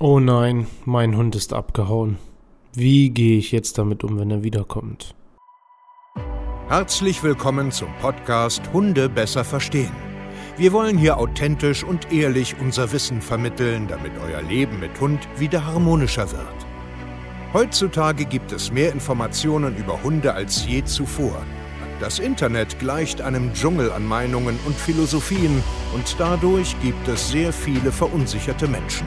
Oh nein, mein Hund ist abgehauen. Wie gehe ich jetzt damit um, wenn er wiederkommt? Herzlich willkommen zum Podcast Hunde besser verstehen. Wir wollen hier authentisch und ehrlich unser Wissen vermitteln, damit euer Leben mit Hund wieder harmonischer wird. Heutzutage gibt es mehr Informationen über Hunde als je zuvor. Das Internet gleicht einem Dschungel an Meinungen und Philosophien und dadurch gibt es sehr viele verunsicherte Menschen.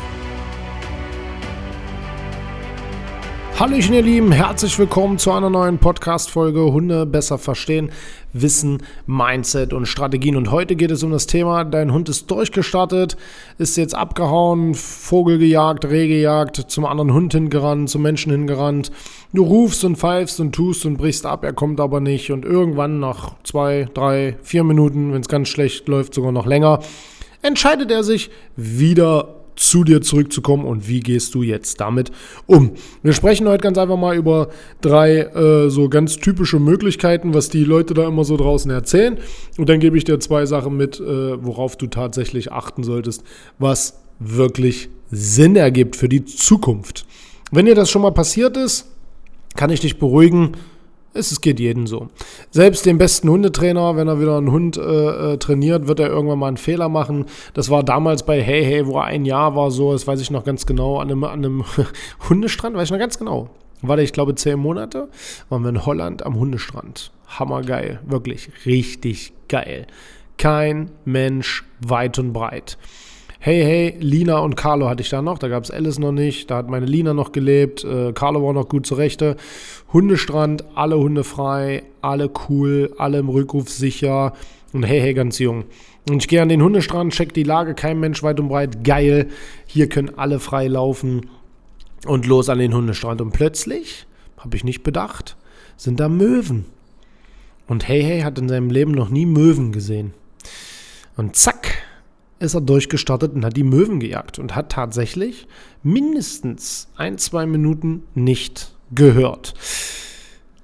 Hallöchen ihr Lieben, herzlich willkommen zu einer neuen Podcast-Folge Hunde besser verstehen, Wissen, Mindset und Strategien. Und heute geht es um das Thema, dein Hund ist durchgestartet, ist jetzt abgehauen, Vogel gejagt, Reh gejagt, zum anderen Hund hingerannt, zum Menschen hingerannt. Du rufst und pfeifst und tust und brichst ab, er kommt aber nicht. Und irgendwann nach zwei, drei, vier Minuten, wenn es ganz schlecht läuft, sogar noch länger, entscheidet er sich wieder zu dir zurückzukommen und wie gehst du jetzt damit um. Wir sprechen heute ganz einfach mal über drei äh, so ganz typische Möglichkeiten, was die Leute da immer so draußen erzählen. Und dann gebe ich dir zwei Sachen mit, äh, worauf du tatsächlich achten solltest, was wirklich Sinn ergibt für die Zukunft. Wenn dir das schon mal passiert ist, kann ich dich beruhigen, es geht jedem so. Selbst dem besten Hundetrainer, wenn er wieder einen Hund äh, äh, trainiert, wird er irgendwann mal einen Fehler machen. Das war damals bei Hey Hey, wo er ein Jahr war, so, das weiß ich noch ganz genau, an einem, an einem Hundestrand, weiß ich noch ganz genau. War der, ich glaube, zehn Monate, waren wir in Holland am Hundestrand. Hammergeil, wirklich richtig geil. Kein Mensch weit und breit. Hey, hey, Lina und Carlo hatte ich da noch. Da gab es Alice noch nicht. Da hat meine Lina noch gelebt. Äh, Carlo war noch gut zurechte. Hundestrand, alle Hunde frei, alle cool, alle im Rückruf sicher. Und hey, hey, ganz jung. Und ich gehe an den Hundestrand, check die Lage, kein Mensch weit und breit. Geil. Hier können alle frei laufen. Und los an den Hundestrand. Und plötzlich, habe ich nicht bedacht, sind da Möwen. Und Hey Hey hat in seinem Leben noch nie Möwen gesehen. Und zack, ist er durchgestartet und hat die Möwen gejagt und hat tatsächlich mindestens ein, zwei Minuten nicht gehört.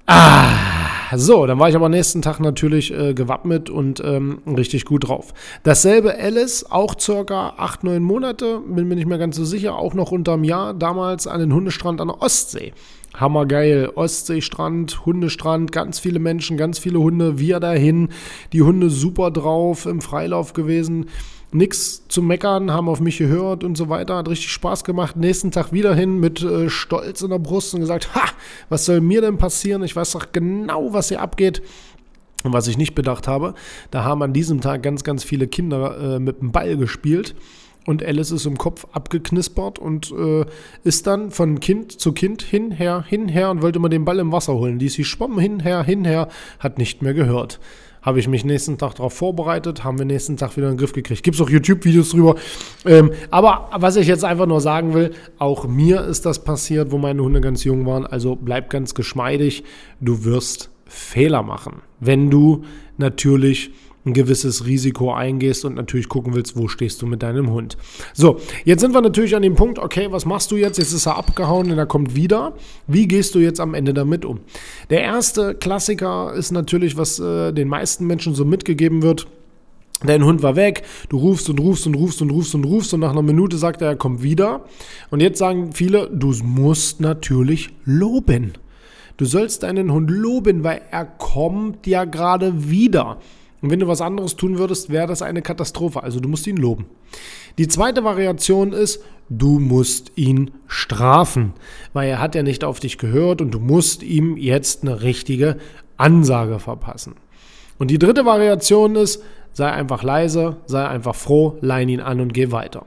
Ah, so, dann war ich aber nächsten Tag natürlich äh, gewappnet und ähm, richtig gut drauf. Dasselbe Alice, auch circa acht, neun Monate, bin mir nicht mehr ganz so sicher, auch noch unterm Jahr, damals an den Hundestrand an der Ostsee. Hammergeil, Ostseestrand, Hundestrand, ganz viele Menschen, ganz viele Hunde, wir dahin, die Hunde super drauf, im Freilauf gewesen nichts zu meckern, haben auf mich gehört und so weiter. Hat richtig Spaß gemacht. Nächsten Tag wieder hin mit äh, Stolz in der Brust und gesagt, ha, was soll mir denn passieren? Ich weiß doch genau, was hier abgeht. Und was ich nicht bedacht habe, da haben an diesem Tag ganz, ganz viele Kinder äh, mit dem Ball gespielt. Und Alice ist im Kopf abgeknispert und äh, ist dann von Kind zu Kind hinher, hinher und wollte immer den Ball im Wasser holen. Die sie schwamm hinher, hinher, hat nicht mehr gehört habe ich mich nächsten Tag darauf vorbereitet, haben wir nächsten Tag wieder in den Griff gekriegt. Gibt es auch YouTube-Videos drüber. Ähm, aber was ich jetzt einfach nur sagen will, auch mir ist das passiert, wo meine Hunde ganz jung waren. Also bleib ganz geschmeidig. Du wirst Fehler machen, wenn du natürlich ein gewisses Risiko eingehst und natürlich gucken willst, wo stehst du mit deinem Hund. So, jetzt sind wir natürlich an dem Punkt, okay, was machst du jetzt? Jetzt ist er abgehauen und er kommt wieder. Wie gehst du jetzt am Ende damit um? Der erste Klassiker ist natürlich, was äh, den meisten Menschen so mitgegeben wird. Dein Hund war weg, du rufst und rufst und rufst und rufst und rufst und nach einer Minute sagt er, er kommt wieder. Und jetzt sagen viele, du musst natürlich loben. Du sollst deinen Hund loben, weil er kommt ja gerade wieder. Und wenn du was anderes tun würdest, wäre das eine Katastrophe. Also du musst ihn loben. Die zweite Variation ist, du musst ihn strafen, weil er hat ja nicht auf dich gehört und du musst ihm jetzt eine richtige Ansage verpassen. Und die dritte Variation ist, sei einfach leise, sei einfach froh, lein ihn an und geh weiter.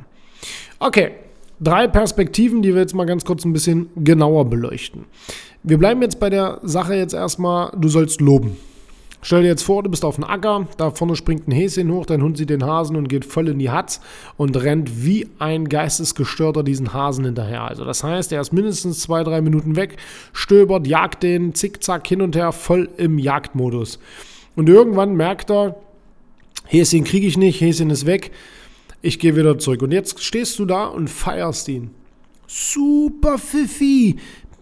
Okay, drei Perspektiven, die wir jetzt mal ganz kurz ein bisschen genauer beleuchten. Wir bleiben jetzt bei der Sache jetzt erstmal, du sollst loben. Stell dir jetzt vor, du bist auf einem Acker, da vorne springt ein Häschen hoch, dein Hund sieht den Hasen und geht voll in die Hatz und rennt wie ein Geistesgestörter diesen Hasen hinterher. Also das heißt, er ist mindestens zwei, drei Minuten weg, stöbert, jagt den zickzack hin und her, voll im Jagdmodus. Und irgendwann merkt er, Häschen kriege ich nicht, Häschen ist weg. Ich gehe wieder zurück. Und jetzt stehst du da und feierst ihn. Super Fifi.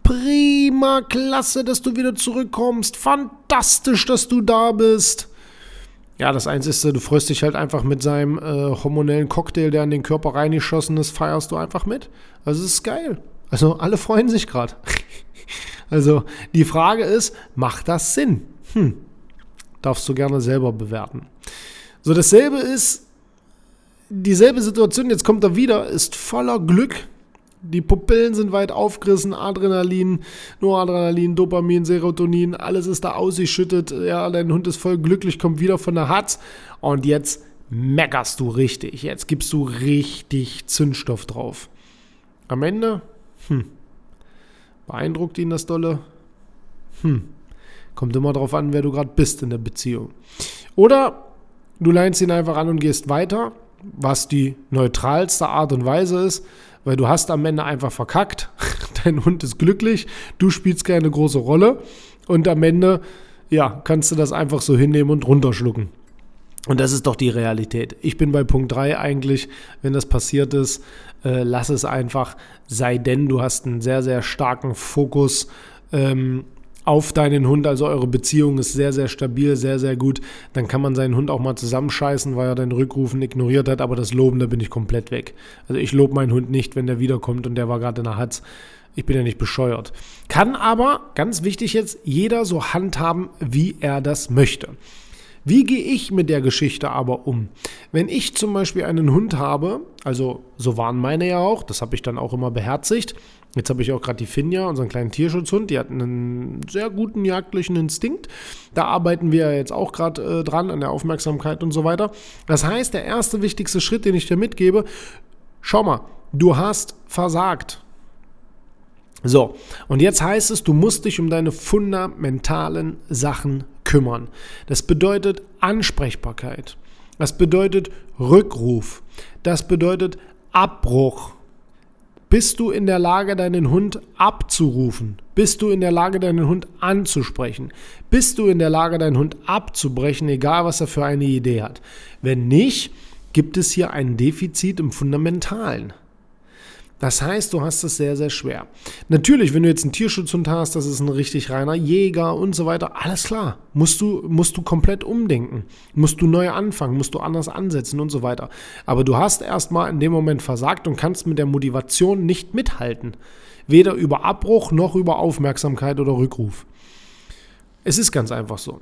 Prima, klasse, dass du wieder zurückkommst. Fantastisch, dass du da bist. Ja, das Einzige, du freust dich halt einfach mit seinem äh, hormonellen Cocktail, der in den Körper reingeschossen ist, feierst du einfach mit. Also es ist geil. Also alle freuen sich gerade. also die Frage ist, macht das Sinn? Hm, darfst du gerne selber bewerten. So, dasselbe ist, dieselbe Situation, jetzt kommt er wieder, ist voller Glück, die Pupillen sind weit aufgerissen, Adrenalin, Noradrenalin, Dopamin, Serotonin, alles ist da ausgeschüttet. Ja, dein Hund ist voll glücklich, kommt wieder von der Hatz und jetzt meckerst du richtig. Jetzt gibst du richtig Zündstoff drauf. Am Ende, hm, beeindruckt ihn das Dolle? Hm, kommt immer darauf an, wer du gerade bist in der Beziehung. Oder du leinst ihn einfach an und gehst weiter, was die neutralste Art und Weise ist weil du hast am Ende einfach verkackt. Dein Hund ist glücklich, du spielst keine große Rolle und am Ende, ja, kannst du das einfach so hinnehmen und runterschlucken. Und das ist doch die Realität. Ich bin bei Punkt 3 eigentlich, wenn das passiert ist, äh, lass es einfach, sei denn du hast einen sehr, sehr starken Fokus ähm, auf deinen Hund, also eure Beziehung ist sehr, sehr stabil, sehr, sehr gut, dann kann man seinen Hund auch mal zusammenscheißen, weil er deinen Rückrufen ignoriert hat, aber das Loben, da bin ich komplett weg. Also ich lobe meinen Hund nicht, wenn der wiederkommt und der war gerade in der Hatz. Ich bin ja nicht bescheuert. Kann aber, ganz wichtig jetzt, jeder so handhaben, wie er das möchte. Wie gehe ich mit der Geschichte aber um? Wenn ich zum Beispiel einen Hund habe, also so waren meine ja auch, das habe ich dann auch immer beherzigt, Jetzt habe ich auch gerade die Finja, unseren kleinen Tierschutzhund, die hat einen sehr guten jagdlichen Instinkt. Da arbeiten wir jetzt auch gerade äh, dran an der Aufmerksamkeit und so weiter. Das heißt, der erste wichtigste Schritt, den ich dir mitgebe, schau mal, du hast versagt. So, und jetzt heißt es, du musst dich um deine fundamentalen Sachen kümmern. Das bedeutet Ansprechbarkeit. Das bedeutet Rückruf. Das bedeutet Abbruch. Bist du in der Lage, deinen Hund abzurufen? Bist du in der Lage, deinen Hund anzusprechen? Bist du in der Lage, deinen Hund abzubrechen, egal was er für eine Idee hat? Wenn nicht, gibt es hier ein Defizit im Fundamentalen. Das heißt, du hast es sehr, sehr schwer. Natürlich, wenn du jetzt einen Tierschutzhund hast, das ist ein richtig reiner Jäger und so weiter, alles klar. Musst du, musst du komplett umdenken. Musst du neu anfangen, musst du anders ansetzen und so weiter. Aber du hast erstmal in dem Moment versagt und kannst mit der Motivation nicht mithalten. Weder über Abbruch noch über Aufmerksamkeit oder Rückruf. Es ist ganz einfach so.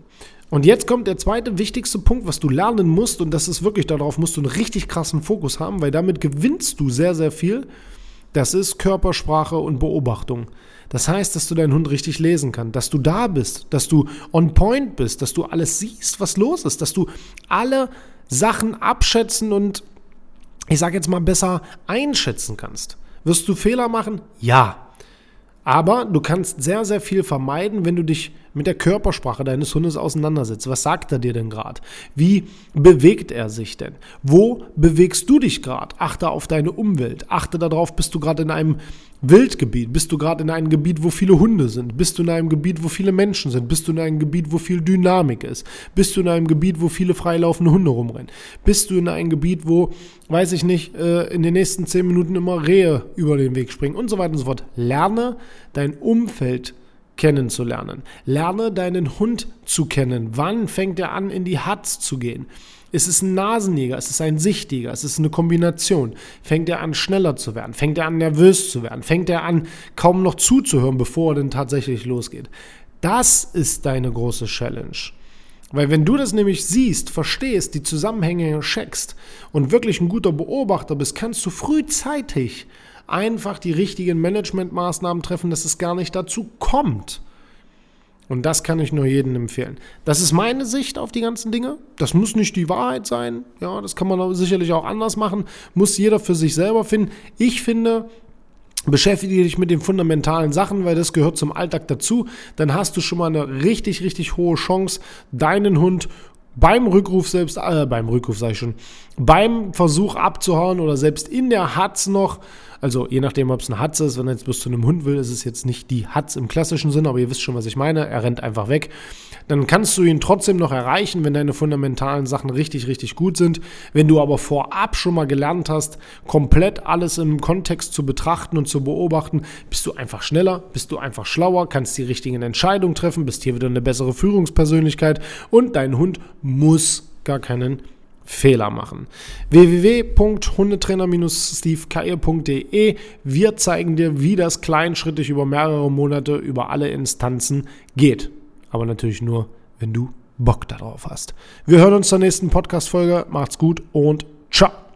Und jetzt kommt der zweite wichtigste Punkt, was du lernen musst, und das ist wirklich, darauf musst du einen richtig krassen Fokus haben, weil damit gewinnst du sehr, sehr viel das ist Körpersprache und Beobachtung. Das heißt, dass du deinen Hund richtig lesen kannst, dass du da bist, dass du on point bist, dass du alles siehst, was los ist, dass du alle Sachen abschätzen und ich sage jetzt mal besser einschätzen kannst. Wirst du Fehler machen? Ja. Aber du kannst sehr, sehr viel vermeiden, wenn du dich mit der Körpersprache deines Hundes auseinandersetzt. Was sagt er dir denn gerade? Wie bewegt er sich denn? Wo bewegst du dich gerade? Achte auf deine Umwelt. Achte darauf, bist du gerade in einem Wildgebiet? Bist du gerade in einem Gebiet, wo viele Hunde sind? Bist du in einem Gebiet, wo viele Menschen sind? Bist du in einem Gebiet, wo viel Dynamik ist? Bist du in einem Gebiet, wo viele freilaufende Hunde rumrennen? Bist du in einem Gebiet, wo, weiß ich nicht, äh, in den nächsten zehn Minuten immer Rehe über den Weg springen und so weiter und so fort? Lerne dein Umfeld kennenzulernen. Lerne deinen Hund zu kennen. Wann fängt er an, in die Hatz zu gehen? Ist es ein Nasenjäger? Ist es ein Sichtiger? Ist es eine Kombination? Fängt er an, schneller zu werden? Fängt er an, nervös zu werden? Fängt er an, kaum noch zuzuhören, bevor er denn tatsächlich losgeht? Das ist deine große Challenge. Weil wenn du das nämlich siehst, verstehst, die Zusammenhänge checkst und wirklich ein guter Beobachter bist, kannst du frühzeitig einfach die richtigen Managementmaßnahmen treffen, dass es gar nicht dazu kommt. Und das kann ich nur jedem empfehlen. Das ist meine Sicht auf die ganzen Dinge. Das muss nicht die Wahrheit sein. Ja, das kann man sicherlich auch anders machen. Muss jeder für sich selber finden. Ich finde, beschäftige dich mit den fundamentalen Sachen, weil das gehört zum Alltag dazu. Dann hast du schon mal eine richtig, richtig hohe Chance, deinen Hund beim Rückruf selbst, äh, beim Rückruf sage ich schon, beim Versuch abzuhauen oder selbst in der Hatz noch, also je nachdem, ob es eine Hatz ist, wenn er jetzt bis zu einem Hund will, ist es jetzt nicht die Hatz im klassischen Sinn, aber ihr wisst schon, was ich meine, er rennt einfach weg. Dann kannst du ihn trotzdem noch erreichen, wenn deine fundamentalen Sachen richtig, richtig gut sind. Wenn du aber vorab schon mal gelernt hast, komplett alles im Kontext zu betrachten und zu beobachten, bist du einfach schneller, bist du einfach schlauer, kannst die richtigen Entscheidungen treffen, bist hier wieder eine bessere Führungspersönlichkeit und dein Hund muss gar keinen Fehler machen. www.hundetrainer-stevekeier.de Wir zeigen dir, wie das kleinschrittig über mehrere Monate über alle Instanzen geht. Aber natürlich nur, wenn du Bock darauf hast. Wir hören uns zur nächsten Podcast-Folge. Macht's gut und ciao.